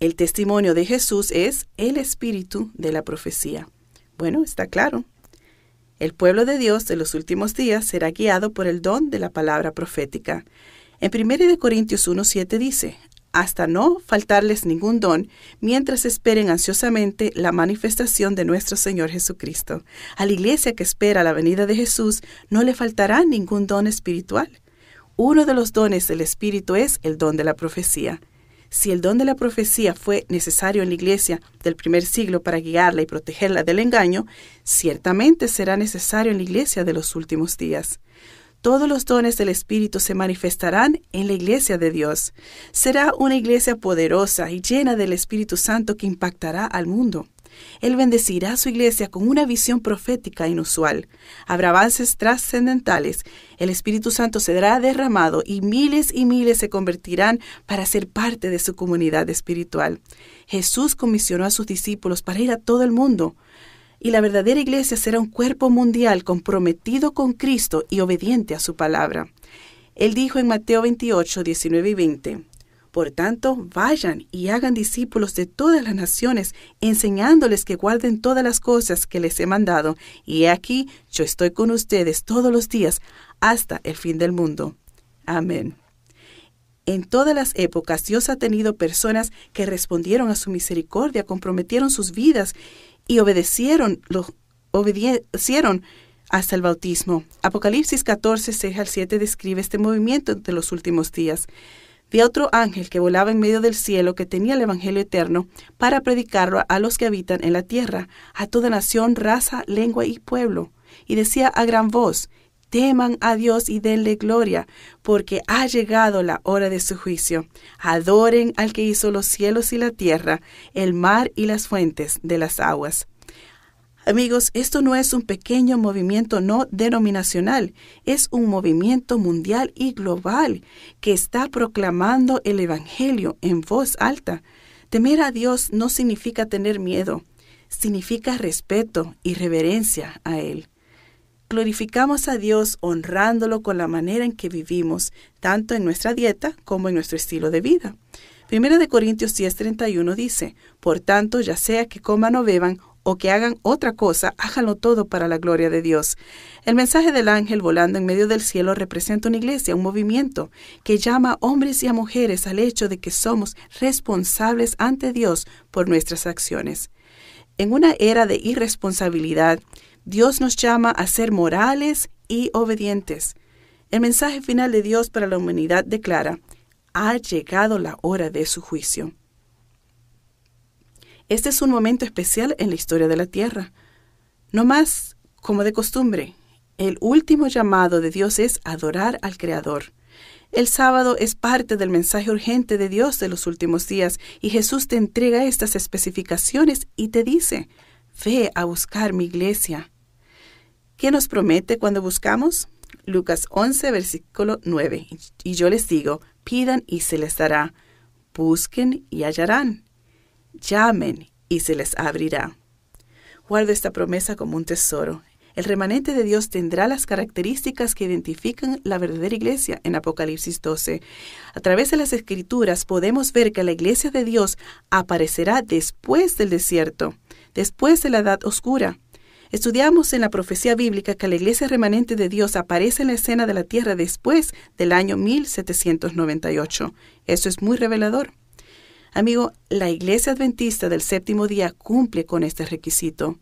el testimonio de Jesús es el espíritu de la profecía. Bueno, está claro. El pueblo de Dios de los últimos días será guiado por el don de la palabra profética. En 1 Corintios 1.7 dice, hasta no faltarles ningún don, mientras esperen ansiosamente la manifestación de nuestro Señor Jesucristo. A la iglesia que espera la venida de Jesús no le faltará ningún don espiritual. Uno de los dones del Espíritu es el don de la profecía. Si el don de la profecía fue necesario en la iglesia del primer siglo para guiarla y protegerla del engaño, ciertamente será necesario en la iglesia de los últimos días todos los dones del Espíritu se manifestarán en la iglesia de Dios. Será una iglesia poderosa y llena del Espíritu Santo que impactará al mundo. Él bendecirá a su iglesia con una visión profética inusual. Habrá avances trascendentales. El Espíritu Santo será derramado y miles y miles se convertirán para ser parte de su comunidad espiritual. Jesús comisionó a sus discípulos para ir a todo el mundo y la verdadera iglesia será un cuerpo mundial comprometido con Cristo y obediente a su palabra. Él dijo en Mateo 28, 19 y 20, Por tanto, vayan y hagan discípulos de todas las naciones, enseñándoles que guarden todas las cosas que les he mandado, y he aquí yo estoy con ustedes todos los días hasta el fin del mundo. Amén. En todas las épocas Dios ha tenido personas que respondieron a su misericordia, comprometieron sus vidas y obedecieron, obedecieron hasta el bautismo. Apocalipsis 14, 6 al 7 describe este movimiento de los últimos días. Vi a otro ángel que volaba en medio del cielo que tenía el Evangelio eterno para predicarlo a los que habitan en la tierra, a toda nación, raza, lengua y pueblo. Y decía a gran voz, teman a Dios y denle gloria, porque ha llegado la hora de su juicio. Adoren al que hizo los cielos y la tierra, el mar y las fuentes de las aguas. Amigos, esto no es un pequeño movimiento no denominacional, es un movimiento mundial y global que está proclamando el Evangelio en voz alta. Temer a Dios no significa tener miedo, significa respeto y reverencia a Él. Glorificamos a Dios honrándolo con la manera en que vivimos, tanto en nuestra dieta como en nuestro estilo de vida. Primera de Corintios 10:31 dice, Por tanto, ya sea que coman o beban o que hagan otra cosa, háganlo todo para la gloria de Dios. El mensaje del ángel volando en medio del cielo representa una iglesia, un movimiento que llama a hombres y a mujeres al hecho de que somos responsables ante Dios por nuestras acciones. En una era de irresponsabilidad, Dios nos llama a ser morales y obedientes. El mensaje final de Dios para la humanidad declara, ha llegado la hora de su juicio. Este es un momento especial en la historia de la tierra. No más, como de costumbre, el último llamado de Dios es adorar al Creador. El sábado es parte del mensaje urgente de Dios de los últimos días y Jesús te entrega estas especificaciones y te dice, ve a buscar mi iglesia. ¿Qué nos promete cuando buscamos? Lucas 11, versículo 9. Y yo les digo, pidan y se les dará, busquen y hallarán llamen y se les abrirá. Guardo esta promesa como un tesoro. El remanente de Dios tendrá las características que identifican la verdadera iglesia en Apocalipsis 12. A través de las escrituras podemos ver que la iglesia de Dios aparecerá después del desierto, después de la edad oscura. Estudiamos en la profecía bíblica que la iglesia remanente de Dios aparece en la escena de la tierra después del año 1798. Eso es muy revelador. Amigo, la Iglesia Adventista del séptimo día cumple con este requisito.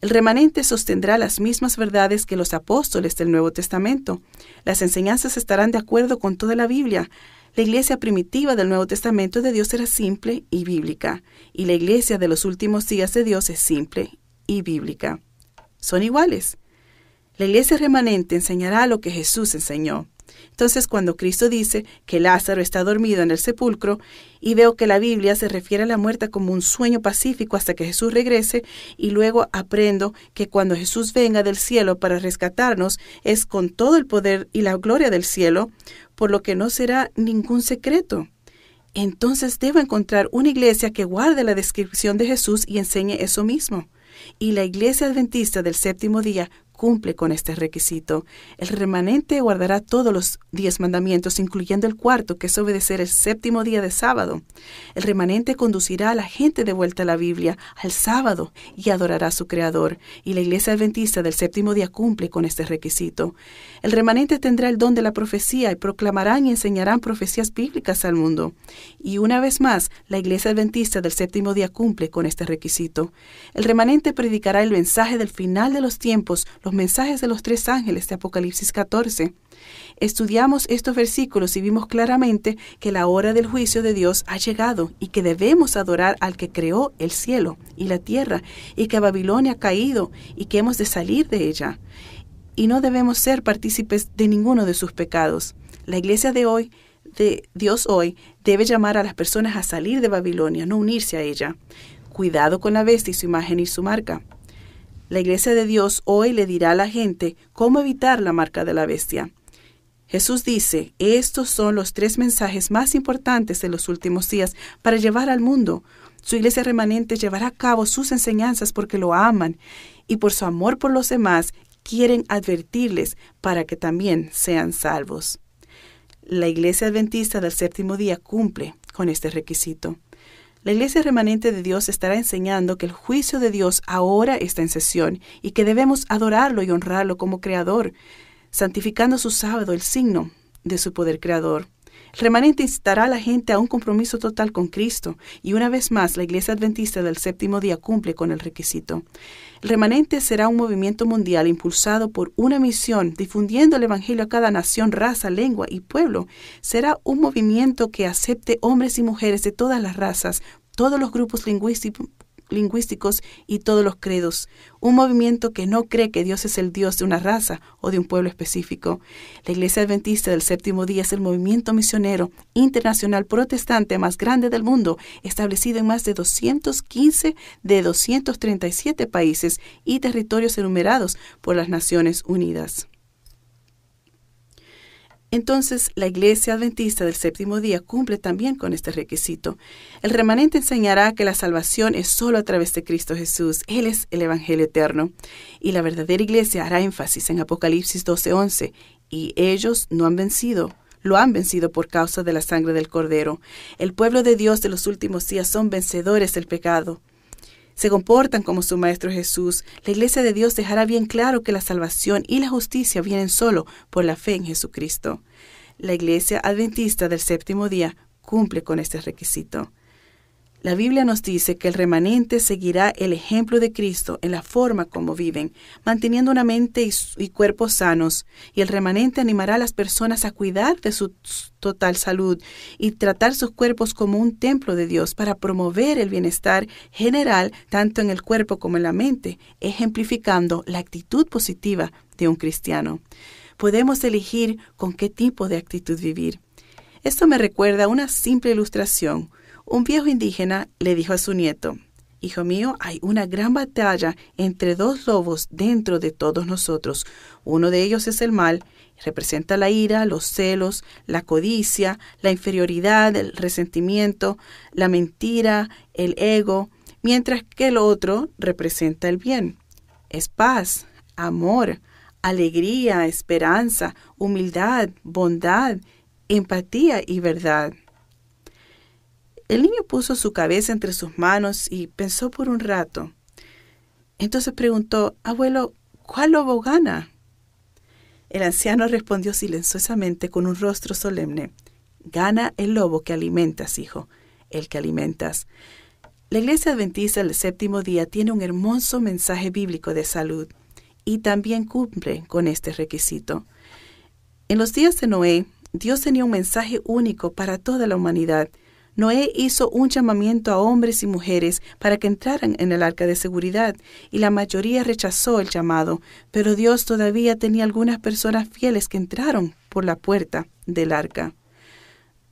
El remanente sostendrá las mismas verdades que los apóstoles del Nuevo Testamento. Las enseñanzas estarán de acuerdo con toda la Biblia. La iglesia primitiva del Nuevo Testamento de Dios era simple y bíblica, y la iglesia de los últimos días de Dios es simple y bíblica. Son iguales. La iglesia remanente enseñará lo que Jesús enseñó. Entonces, cuando Cristo dice que Lázaro está dormido en el sepulcro y veo que la Biblia se refiere a la muerte como un sueño pacífico hasta que Jesús regrese y luego aprendo que cuando Jesús venga del cielo para rescatarnos es con todo el poder y la gloria del cielo, por lo que no será ningún secreto. Entonces debo encontrar una iglesia que guarde la descripción de Jesús y enseñe eso mismo. Y la iglesia adventista del séptimo día cumple con este requisito. El remanente guardará todos los diez mandamientos, incluyendo el cuarto, que es obedecer el séptimo día de sábado. El remanente conducirá a la gente de vuelta a la Biblia al sábado y adorará a su Creador. Y la iglesia adventista del séptimo día cumple con este requisito. El remanente tendrá el don de la profecía y proclamarán y enseñarán profecías bíblicas al mundo. Y una vez más, la iglesia adventista del séptimo día cumple con este requisito. El remanente predicará el mensaje del final de los tiempos, mensajes de los tres ángeles de Apocalipsis 14. Estudiamos estos versículos y vimos claramente que la hora del juicio de Dios ha llegado y que debemos adorar al que creó el cielo y la tierra y que Babilonia ha caído y que hemos de salir de ella. Y no debemos ser partícipes de ninguno de sus pecados. La iglesia de hoy, de Dios hoy, debe llamar a las personas a salir de Babilonia, no unirse a ella. Cuidado con la bestia y su imagen y su marca. La Iglesia de Dios hoy le dirá a la gente cómo evitar la marca de la bestia. Jesús dice, estos son los tres mensajes más importantes de los últimos días para llevar al mundo. Su iglesia remanente llevará a cabo sus enseñanzas porque lo aman y por su amor por los demás quieren advertirles para que también sean salvos. La Iglesia Adventista del Séptimo Día cumple con este requisito. La Iglesia remanente de Dios estará enseñando que el juicio de Dios ahora está en sesión y que debemos adorarlo y honrarlo como Creador, santificando su sábado, el signo de su poder creador. El remanente instará a la gente a un compromiso total con Cristo y una vez más la Iglesia Adventista del séptimo día cumple con el requisito. El remanente será un movimiento mundial impulsado por una misión, difundiendo el Evangelio a cada nación, raza, lengua y pueblo. Será un movimiento que acepte hombres y mujeres de todas las razas, todos los grupos lingüísticos lingüísticos y todos los credos, un movimiento que no cree que Dios es el Dios de una raza o de un pueblo específico. La Iglesia Adventista del Séptimo Día es el movimiento misionero internacional protestante más grande del mundo, establecido en más de 215 de 237 países y territorios enumerados por las Naciones Unidas. Entonces, la Iglesia Adventista del séptimo día cumple también con este requisito. El remanente enseñará que la salvación es solo a través de Cristo Jesús. Él es el Evangelio eterno. Y la verdadera Iglesia hará énfasis en Apocalipsis 12:11. Y ellos no han vencido, lo han vencido por causa de la sangre del Cordero. El pueblo de Dios de los últimos días son vencedores del pecado se comportan como su Maestro Jesús, la Iglesia de Dios dejará bien claro que la salvación y la justicia vienen solo por la fe en Jesucristo. La Iglesia Adventista del séptimo día cumple con este requisito. La Biblia nos dice que el remanente seguirá el ejemplo de Cristo en la forma como viven, manteniendo una mente y, cuerpos sanos, y el remanente animará a las personas a cuidar de su total salud y tratar sus cuerpos como un templo de Dios para promover el bienestar general tanto en el cuerpo como en la mente, ejemplificando la actitud positiva de un cristiano. Podemos elegir con qué tipo de actitud vivir. Esto me recuerda una simple ilustración un viejo indígena le dijo a su nieto, Hijo mío, hay una gran batalla entre dos lobos dentro de todos nosotros. Uno de ellos es el mal, representa la ira, los celos, la codicia, la inferioridad, el resentimiento, la mentira, el ego, mientras que el otro representa el bien. Es paz, amor, alegría, esperanza, humildad, bondad, empatía y verdad. El niño puso su cabeza entre sus manos y pensó por un rato. Entonces preguntó, Abuelo, ¿cuál lobo gana? El anciano respondió silenciosamente con un rostro solemne. Gana el lobo que alimentas, hijo, el que alimentas. La iglesia adventista del séptimo día tiene un hermoso mensaje bíblico de salud y también cumple con este requisito. En los días de Noé, Dios tenía un mensaje único para toda la humanidad Noé hizo un llamamiento a hombres y mujeres para que entraran en el arca de seguridad, y la mayoría rechazó el llamado, pero Dios todavía tenía algunas personas fieles que entraron por la puerta del arca.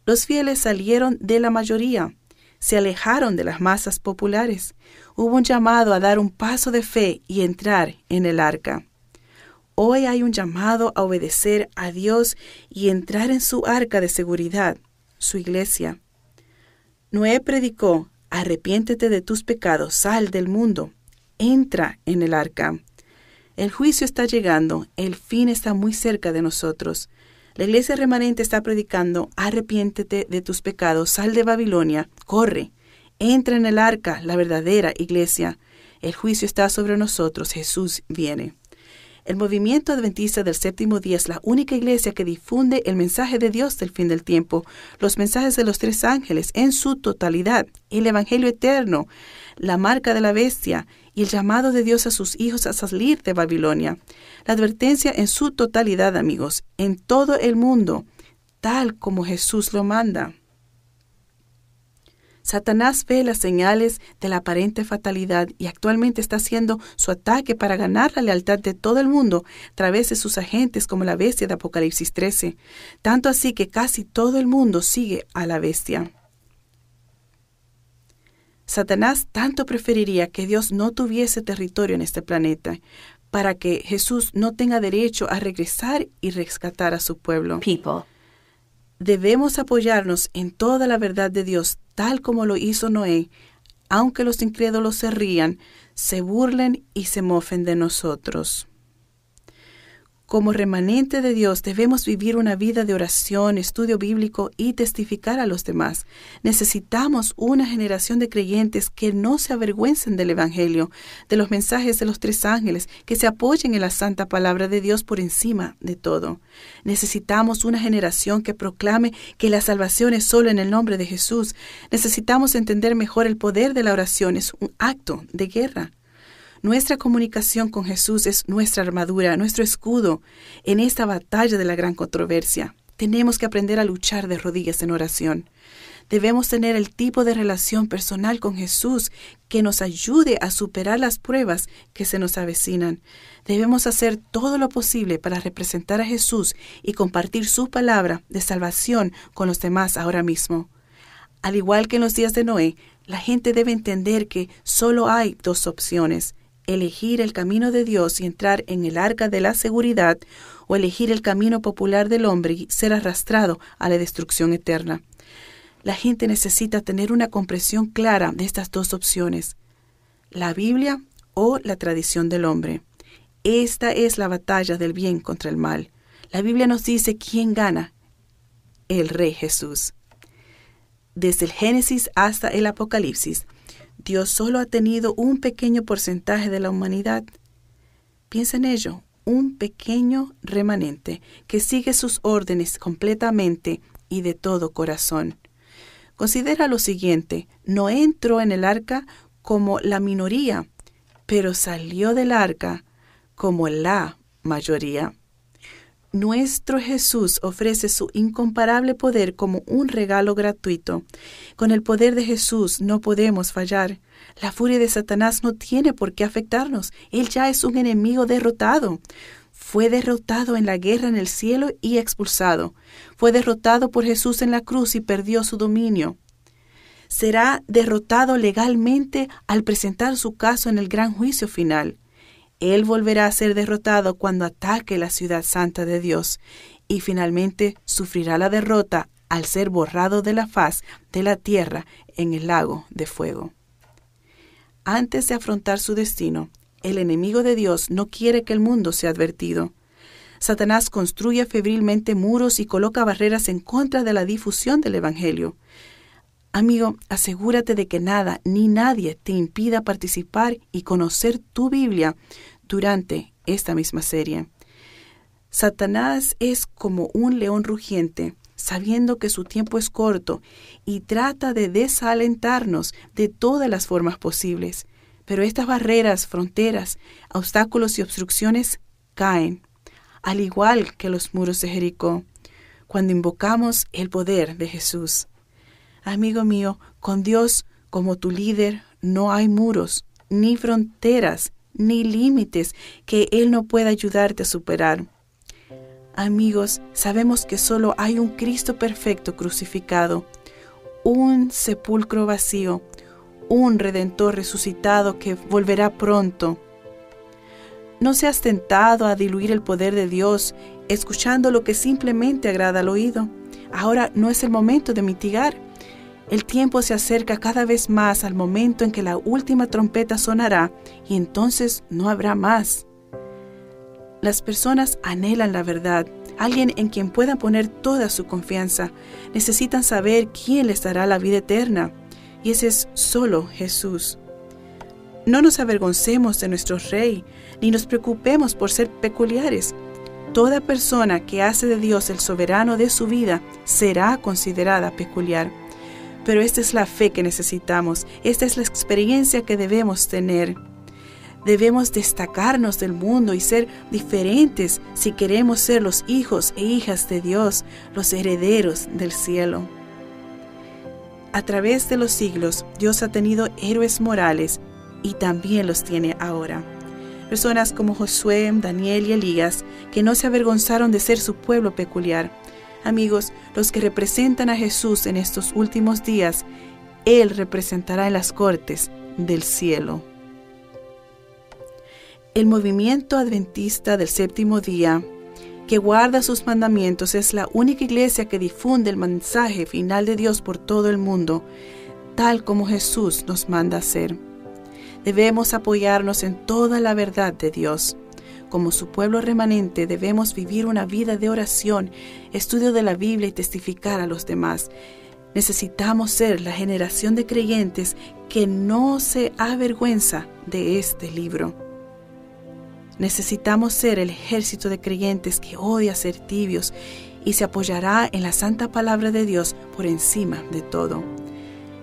Los fieles salieron de la mayoría, se alejaron de las masas populares. Hubo un llamado a dar un paso de fe y entrar en el arca. Hoy hay un llamado a obedecer a Dios y entrar en su arca de seguridad, su iglesia. Noé predicó, arrepiéntete de tus pecados, sal del mundo, entra en el arca. El juicio está llegando, el fin está muy cerca de nosotros. La iglesia remanente está predicando, arrepiéntete de tus pecados, sal de Babilonia, corre, entra en el arca, la verdadera iglesia. El juicio está sobre nosotros, Jesús viene. El movimiento adventista del séptimo día es la única iglesia que difunde el mensaje de Dios del fin del tiempo, los mensajes de los tres ángeles en su totalidad, el Evangelio eterno, la marca de la bestia y el llamado de Dios a sus hijos a salir de Babilonia. La advertencia en su totalidad, amigos, en todo el mundo, tal como Jesús lo manda. Satanás ve las señales de la aparente fatalidad y actualmente está haciendo su ataque para ganar la lealtad de todo el mundo a través de sus agentes como la bestia de Apocalipsis 13, tanto así que casi todo el mundo sigue a la bestia. Satanás tanto preferiría que Dios no tuviese territorio en este planeta para que Jesús no tenga derecho a regresar y rescatar a su pueblo. Debemos apoyarnos en toda la verdad de Dios, tal como lo hizo Noé, aunque los incrédulos se rían, se burlen y se mofen de nosotros. Como remanente de Dios debemos vivir una vida de oración, estudio bíblico y testificar a los demás. Necesitamos una generación de creyentes que no se avergüencen del Evangelio, de los mensajes de los tres ángeles, que se apoyen en la santa palabra de Dios por encima de todo. Necesitamos una generación que proclame que la salvación es solo en el nombre de Jesús. Necesitamos entender mejor el poder de la oración. Es un acto de guerra. Nuestra comunicación con Jesús es nuestra armadura, nuestro escudo en esta batalla de la gran controversia. Tenemos que aprender a luchar de rodillas en oración. Debemos tener el tipo de relación personal con Jesús que nos ayude a superar las pruebas que se nos avecinan. Debemos hacer todo lo posible para representar a Jesús y compartir su palabra de salvación con los demás ahora mismo. Al igual que en los días de Noé, la gente debe entender que solo hay dos opciones, elegir el camino de Dios y entrar en el arca de la seguridad o elegir el camino popular del hombre y ser arrastrado a la destrucción eterna. La gente necesita tener una comprensión clara de estas dos opciones, la Biblia o la tradición del hombre. Esta es la batalla del bien contra el mal. La Biblia nos dice quién gana, el Rey Jesús. Desde el Génesis hasta el Apocalipsis, Dios solo ha tenido un pequeño porcentaje de la humanidad. Piensa en ello, un pequeño remanente que sigue sus órdenes completamente y de todo corazón. Considera lo siguiente, no entró en el arca como la minoría, pero salió del arca como la mayoría. Nuestro Jesús ofrece su incomparable poder como un regalo gratuito. Con el poder de Jesús no podemos fallar. La furia de Satanás no tiene por qué afectarnos. Él ya es un enemigo derrotado. Fue derrotado en la guerra en el cielo y expulsado. Fue derrotado por Jesús en la cruz y perdió su dominio. Será derrotado legalmente al presentar su caso en el gran juicio final. Él volverá a ser derrotado cuando ataque la ciudad santa de Dios y finalmente sufrirá la derrota al ser borrado de la faz de la tierra en el lago de fuego. Antes de afrontar su destino, el enemigo de Dios no quiere que el mundo sea advertido. Satanás construye febrilmente muros y coloca barreras en contra de la difusión del Evangelio. Amigo, asegúrate de que nada ni nadie te impida participar y conocer tu Biblia durante esta misma serie. Satanás es como un león rugiente, sabiendo que su tiempo es corto, y trata de desalentarnos de todas las formas posibles. Pero estas barreras, fronteras, obstáculos y obstrucciones caen, al igual que los muros de Jericó, cuando invocamos el poder de Jesús. Amigo mío, con Dios como tu líder no hay muros, ni fronteras, ni límites que Él no pueda ayudarte a superar. Amigos, sabemos que solo hay un Cristo perfecto crucificado, un sepulcro vacío, un redentor resucitado que volverá pronto. No seas tentado a diluir el poder de Dios escuchando lo que simplemente agrada al oído. Ahora no es el momento de mitigar el tiempo se acerca cada vez más al momento en que la última trompeta sonará y entonces no habrá más. Las personas anhelan la verdad, alguien en quien puedan poner toda su confianza. Necesitan saber quién les dará la vida eterna. Y ese es solo Jesús. No nos avergoncemos de nuestro Rey, ni nos preocupemos por ser peculiares. Toda persona que hace de Dios el soberano de su vida será considerada peculiar. Pero esta es la fe que necesitamos, esta es la experiencia que debemos tener. Debemos destacarnos del mundo y ser diferentes si queremos ser los hijos e hijas de Dios, los herederos del cielo. A través de los siglos, Dios ha tenido héroes morales y también los tiene ahora. Personas como Josué, Daniel y Elías, que no se avergonzaron de ser su pueblo peculiar, Amigos, los que representan a Jesús en estos últimos días, Él representará en las cortes del cielo. El movimiento adventista del séptimo día, que guarda sus mandamientos, es la única iglesia que difunde el mensaje final de Dios por todo el mundo, tal como Jesús nos manda hacer. Debemos apoyarnos en toda la verdad de Dios. Como su pueblo remanente, debemos vivir una vida de oración, estudio de la Biblia y testificar a los demás. Necesitamos ser la generación de creyentes que no se avergüenza de este libro. Necesitamos ser el ejército de creyentes que odia ser tibios y se apoyará en la santa palabra de Dios por encima de todo.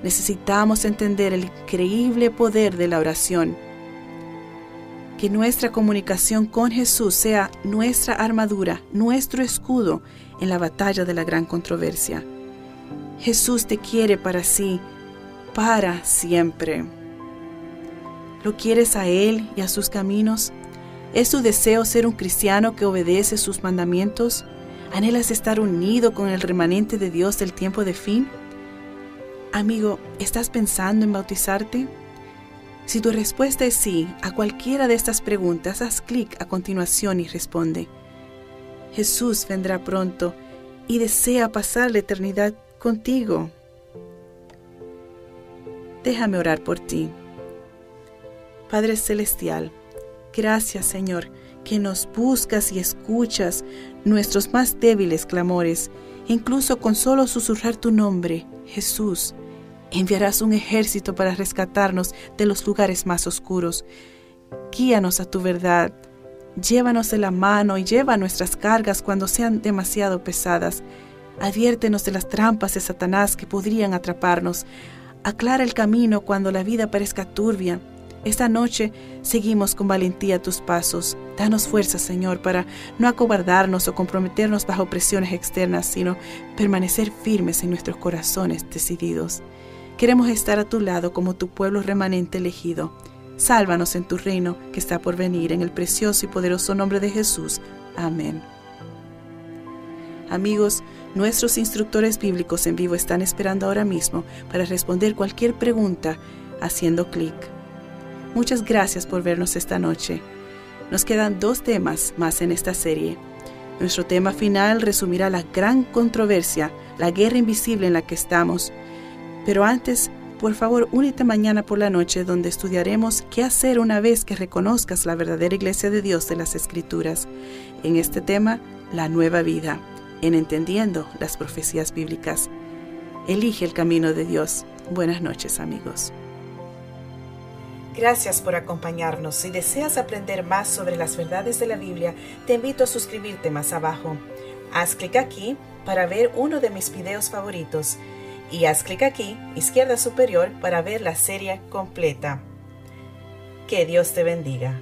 Necesitamos entender el increíble poder de la oración. Que nuestra comunicación con Jesús sea nuestra armadura, nuestro escudo en la batalla de la gran controversia. Jesús te quiere para sí, para siempre. ¿Lo quieres a Él y a sus caminos? ¿Es tu deseo ser un cristiano que obedece sus mandamientos? ¿Anhelas estar unido con el remanente de Dios del tiempo de fin? Amigo, ¿estás pensando en bautizarte? Si tu respuesta es sí a cualquiera de estas preguntas, haz clic a continuación y responde. Jesús vendrá pronto y desea pasar la eternidad contigo. Déjame orar por ti. Padre Celestial, Gracias, Señor, que nos buscas y escuchas nuestros más débiles clamores, incluso con solo susurrar tu nombre, Jesús. Enviarás un ejército para rescatarnos de los lugares más oscuros. Guíanos a tu verdad. Llévanos de la mano y lleva nuestras cargas cuando sean demasiado pesadas. Adviértenos de las trampas de Satanás que podrían atraparnos. Aclara el camino cuando la vida parezca turbia esta noche seguimos con valentía tus pasos. Danos fuerza, Señor, para no acobardarnos o comprometernos bajo presiones externas, sino permanecer firmes en nuestros corazones decididos. Queremos estar a tu lado como tu pueblo remanente elegido. Sálvanos en tu reino que está por venir, en el precioso y poderoso nombre de Jesús. Amén. Amigos, nuestros instructores bíblicos en vivo están esperando ahora mismo para responder cualquier pregunta haciendo clic. Muchas gracias por vernos esta noche. Nos quedan dos temas más en esta serie. Nuestro tema final resumirá la gran controversia, la guerra invisible en la que estamos. Pero antes, por favor, únete mañana por la noche donde estudiaremos qué hacer una vez que reconozcas la verdadera iglesia de Dios de las Escrituras. En este tema, la nueva vida, en entendiendo las profecías bíblicas. Elige el camino de Dios. Buenas noches amigos. Gracias por acompañarnos. Si deseas aprender más sobre las verdades de la Biblia, te invito a suscribirte más abajo. Haz clic aquí para ver uno de mis videos favoritos y haz clic aquí, izquierda superior, para ver la serie completa. Que Dios te bendiga.